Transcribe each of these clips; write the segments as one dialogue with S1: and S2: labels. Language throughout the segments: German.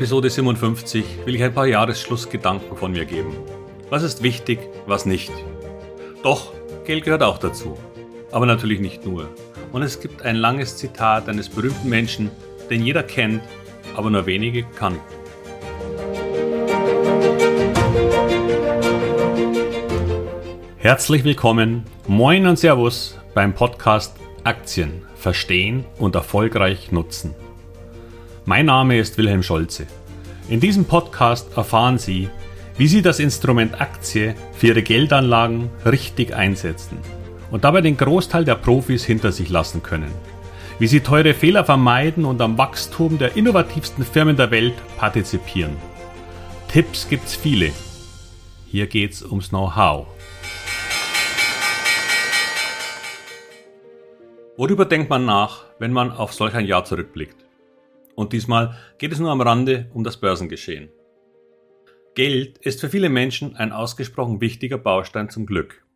S1: Episode 57 will ich ein paar Jahresschlussgedanken von mir geben. Was ist wichtig, was nicht? Doch, Geld gehört auch dazu. Aber natürlich nicht nur. Und es gibt ein langes Zitat eines berühmten Menschen, den jeder kennt, aber nur wenige kannten. Herzlich willkommen, moin und Servus beim Podcast Aktien verstehen und erfolgreich nutzen. Mein Name ist Wilhelm Scholze. In diesem Podcast erfahren Sie, wie Sie das Instrument Aktie für Ihre Geldanlagen richtig einsetzen und dabei den Großteil der Profis hinter sich lassen können. Wie Sie teure Fehler vermeiden und am Wachstum der innovativsten Firmen der Welt partizipieren. Tipps gibt's viele. Hier geht's ums Know-how. Worüber denkt man nach, wenn man auf solch ein Jahr zurückblickt? Und diesmal geht es nur am Rande um das Börsengeschehen. Geld ist für viele Menschen ein ausgesprochen wichtiger Baustein zum Glück.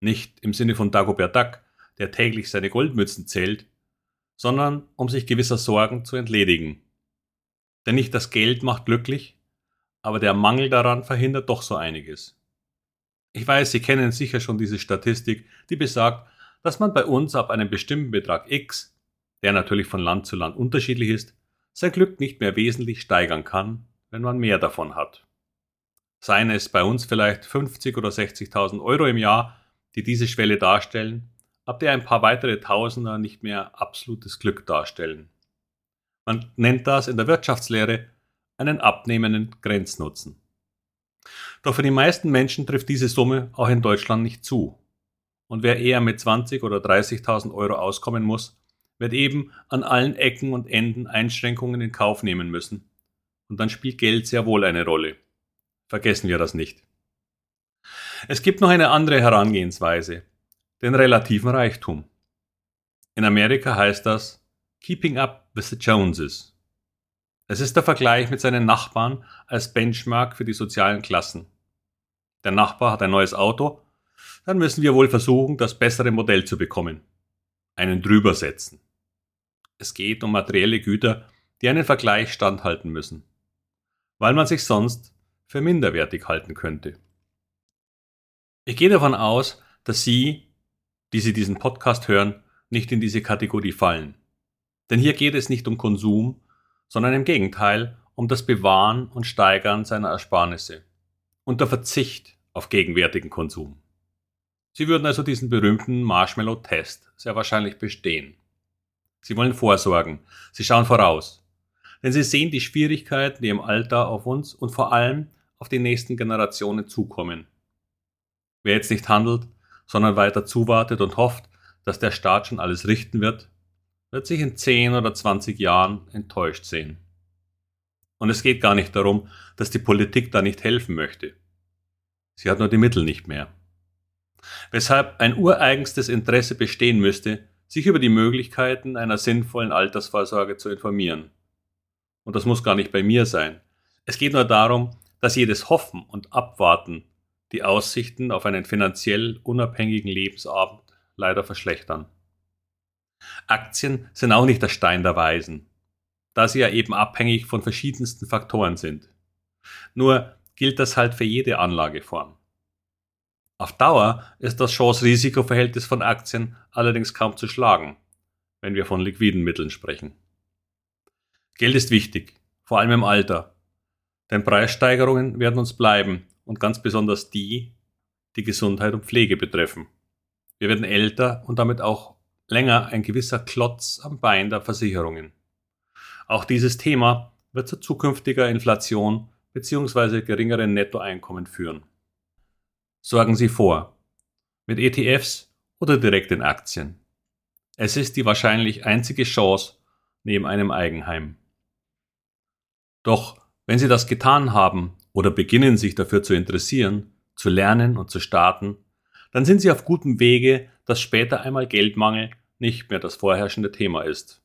S1: Nicht im Sinne von Dagobert Duck, der täglich seine Goldmützen zählt, sondern um sich gewisser Sorgen zu entledigen. Denn nicht das Geld macht glücklich, aber der Mangel daran verhindert doch so einiges. Ich weiß, Sie kennen sicher schon diese Statistik, die besagt, dass man bei uns ab einem bestimmten Betrag X, der natürlich von Land zu Land unterschiedlich ist, sein Glück nicht mehr wesentlich steigern kann, wenn man mehr davon hat. Seien es bei uns vielleicht 50 oder 60.000 Euro im Jahr, die diese Schwelle darstellen, ab der ein paar weitere Tausender nicht mehr absolutes Glück darstellen. Man nennt das in der Wirtschaftslehre einen abnehmenden Grenznutzen. Doch für die meisten Menschen trifft diese Summe auch in Deutschland nicht zu. Und wer eher mit 20 oder 30.000 Euro auskommen muss, wird eben an allen Ecken und Enden Einschränkungen in Kauf nehmen müssen. Und dann spielt Geld sehr wohl eine Rolle. Vergessen wir das nicht. Es gibt noch eine andere Herangehensweise, den relativen Reichtum. In Amerika heißt das Keeping up with the Joneses. Es ist der Vergleich mit seinen Nachbarn als Benchmark für die sozialen Klassen. Der Nachbar hat ein neues Auto dann müssen wir wohl versuchen, das bessere Modell zu bekommen. Einen drüber setzen. Es geht um materielle Güter, die einen Vergleich standhalten müssen, weil man sich sonst für minderwertig halten könnte. Ich gehe davon aus, dass Sie, die Sie diesen Podcast hören, nicht in diese Kategorie fallen. Denn hier geht es nicht um Konsum, sondern im Gegenteil um das Bewahren und Steigern seiner Ersparnisse und der Verzicht auf gegenwärtigen Konsum. Sie würden also diesen berühmten Marshmallow-Test sehr wahrscheinlich bestehen. Sie wollen vorsorgen. Sie schauen voraus. Denn sie sehen die Schwierigkeiten, die im Alter auf uns und vor allem auf die nächsten Generationen zukommen. Wer jetzt nicht handelt, sondern weiter zuwartet und hofft, dass der Staat schon alles richten wird, wird sich in 10 oder 20 Jahren enttäuscht sehen. Und es geht gar nicht darum, dass die Politik da nicht helfen möchte. Sie hat nur die Mittel nicht mehr weshalb ein ureigenstes Interesse bestehen müsste, sich über die Möglichkeiten einer sinnvollen Altersvorsorge zu informieren. Und das muss gar nicht bei mir sein. Es geht nur darum, dass jedes Hoffen und Abwarten die Aussichten auf einen finanziell unabhängigen Lebensabend leider verschlechtern. Aktien sind auch nicht der Stein der Weisen, da sie ja eben abhängig von verschiedensten Faktoren sind. Nur gilt das halt für jede Anlageform. Auf Dauer ist das Chance-Risiko-Verhältnis von Aktien allerdings kaum zu schlagen, wenn wir von liquiden Mitteln sprechen. Geld ist wichtig, vor allem im Alter, denn Preissteigerungen werden uns bleiben und ganz besonders die, die Gesundheit und Pflege betreffen. Wir werden älter und damit auch länger ein gewisser Klotz am Bein der Versicherungen. Auch dieses Thema wird zu zukünftiger Inflation bzw. geringeren Nettoeinkommen führen sorgen Sie vor. Mit ETFs oder direkt in Aktien. Es ist die wahrscheinlich einzige Chance neben einem Eigenheim. Doch wenn Sie das getan haben oder beginnen sich dafür zu interessieren, zu lernen und zu starten, dann sind Sie auf gutem Wege, dass später einmal Geldmangel nicht mehr das vorherrschende Thema ist.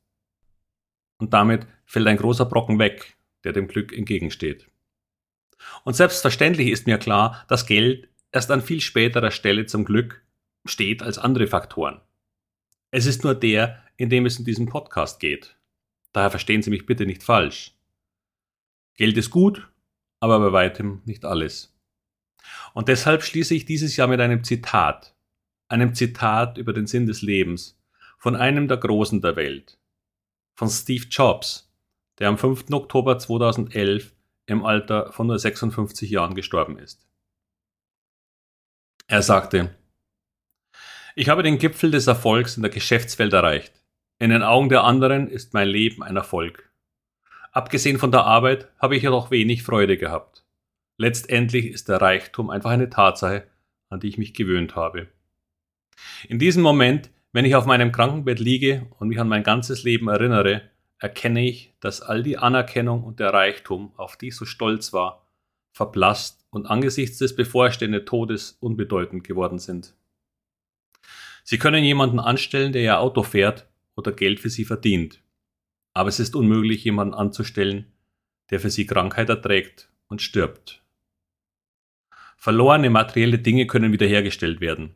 S1: Und damit fällt ein großer Brocken weg, der dem Glück entgegensteht. Und selbstverständlich ist mir klar, dass Geld erst an viel späterer Stelle zum Glück steht als andere Faktoren. Es ist nur der, in dem es in diesem Podcast geht. Daher verstehen Sie mich bitte nicht falsch. Geld ist gut, aber bei weitem nicht alles. Und deshalb schließe ich dieses Jahr mit einem Zitat, einem Zitat über den Sinn des Lebens von einem der Großen der Welt, von Steve Jobs, der am 5. Oktober 2011 im Alter von nur 56 Jahren gestorben ist. Er sagte, ich habe den Gipfel des Erfolgs in der Geschäftswelt erreicht. In den Augen der anderen ist mein Leben ein Erfolg. Abgesehen von der Arbeit habe ich jedoch wenig Freude gehabt. Letztendlich ist der Reichtum einfach eine Tatsache, an die ich mich gewöhnt habe. In diesem Moment, wenn ich auf meinem Krankenbett liege und mich an mein ganzes Leben erinnere, erkenne ich, dass all die Anerkennung und der Reichtum, auf die ich so stolz war, verblasst und angesichts des bevorstehenden Todes unbedeutend geworden sind. Sie können jemanden anstellen, der Ihr Auto fährt oder Geld für Sie verdient. Aber es ist unmöglich, jemanden anzustellen, der für Sie Krankheit erträgt und stirbt. Verlorene materielle Dinge können wiederhergestellt werden.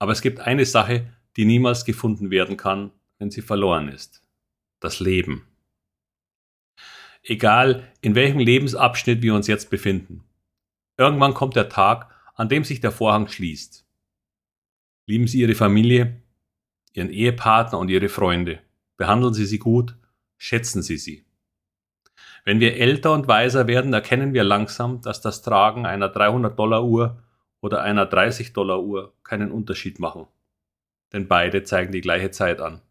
S1: Aber es gibt eine Sache, die niemals gefunden werden kann, wenn sie verloren ist. Das Leben. Egal, in welchem Lebensabschnitt wir uns jetzt befinden. Irgendwann kommt der Tag, an dem sich der Vorhang schließt. Lieben Sie Ihre Familie, Ihren Ehepartner und Ihre Freunde. Behandeln Sie sie gut, schätzen Sie sie. Wenn wir älter und weiser werden, erkennen wir langsam, dass das Tragen einer 300-Dollar-Uhr oder einer 30-Dollar-Uhr keinen Unterschied machen. Denn beide zeigen die gleiche Zeit an.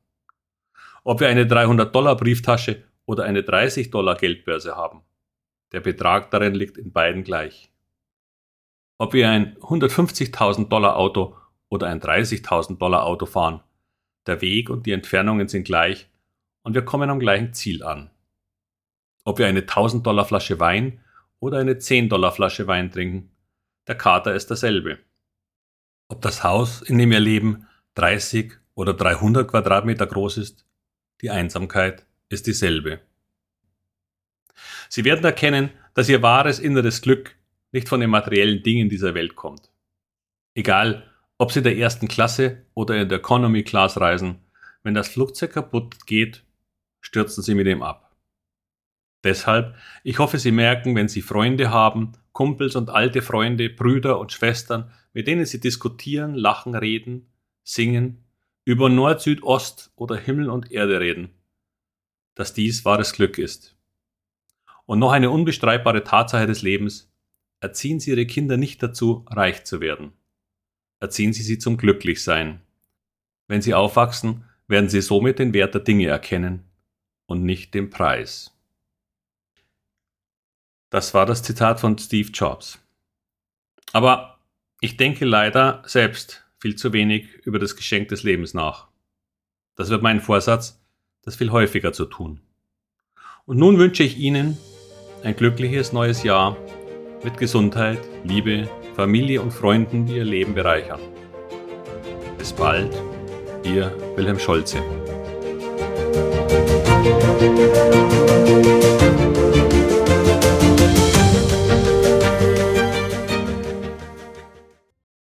S1: Ob wir eine 300-Dollar-Brieftasche oder eine 30-Dollar-Geldbörse haben. Der Betrag darin liegt in beiden gleich. Ob wir ein 150.000 Dollar Auto oder ein 30.000 Dollar Auto fahren, der Weg und die Entfernungen sind gleich und wir kommen am gleichen Ziel an. Ob wir eine 1000 Dollar Flasche Wein oder eine 10 Dollar Flasche Wein trinken, der Kater ist derselbe. Ob das Haus, in dem wir leben, 30 oder 300 Quadratmeter groß ist, die Einsamkeit ist dieselbe. Sie werden erkennen, dass ihr wahres inneres Glück nicht von den materiellen Dingen dieser Welt kommt. Egal, ob Sie der ersten Klasse oder in der Economy Class reisen, wenn das Flugzeug kaputt geht, stürzen Sie mit ihm ab. Deshalb, ich hoffe, Sie merken, wenn Sie Freunde haben, Kumpels und alte Freunde, Brüder und Schwestern, mit denen Sie diskutieren, lachen, reden, singen, über Nord, Süd, Ost oder Himmel und Erde reden, dass dies wahres Glück ist. Und noch eine unbestreitbare Tatsache des Lebens, erziehen Sie Ihre Kinder nicht dazu, reich zu werden. Erziehen Sie sie zum Glücklichsein. Wenn sie aufwachsen, werden sie somit den Wert der Dinge erkennen und nicht den Preis. Das war das Zitat von Steve Jobs. Aber ich denke leider selbst viel zu wenig über das Geschenk des Lebens nach. Das wird mein Vorsatz, das viel häufiger zu tun. Und nun wünsche ich Ihnen ein glückliches neues Jahr mit Gesundheit, Liebe, Familie und Freunden, die Ihr Leben bereichern. Bis bald, Ihr Wilhelm Scholze.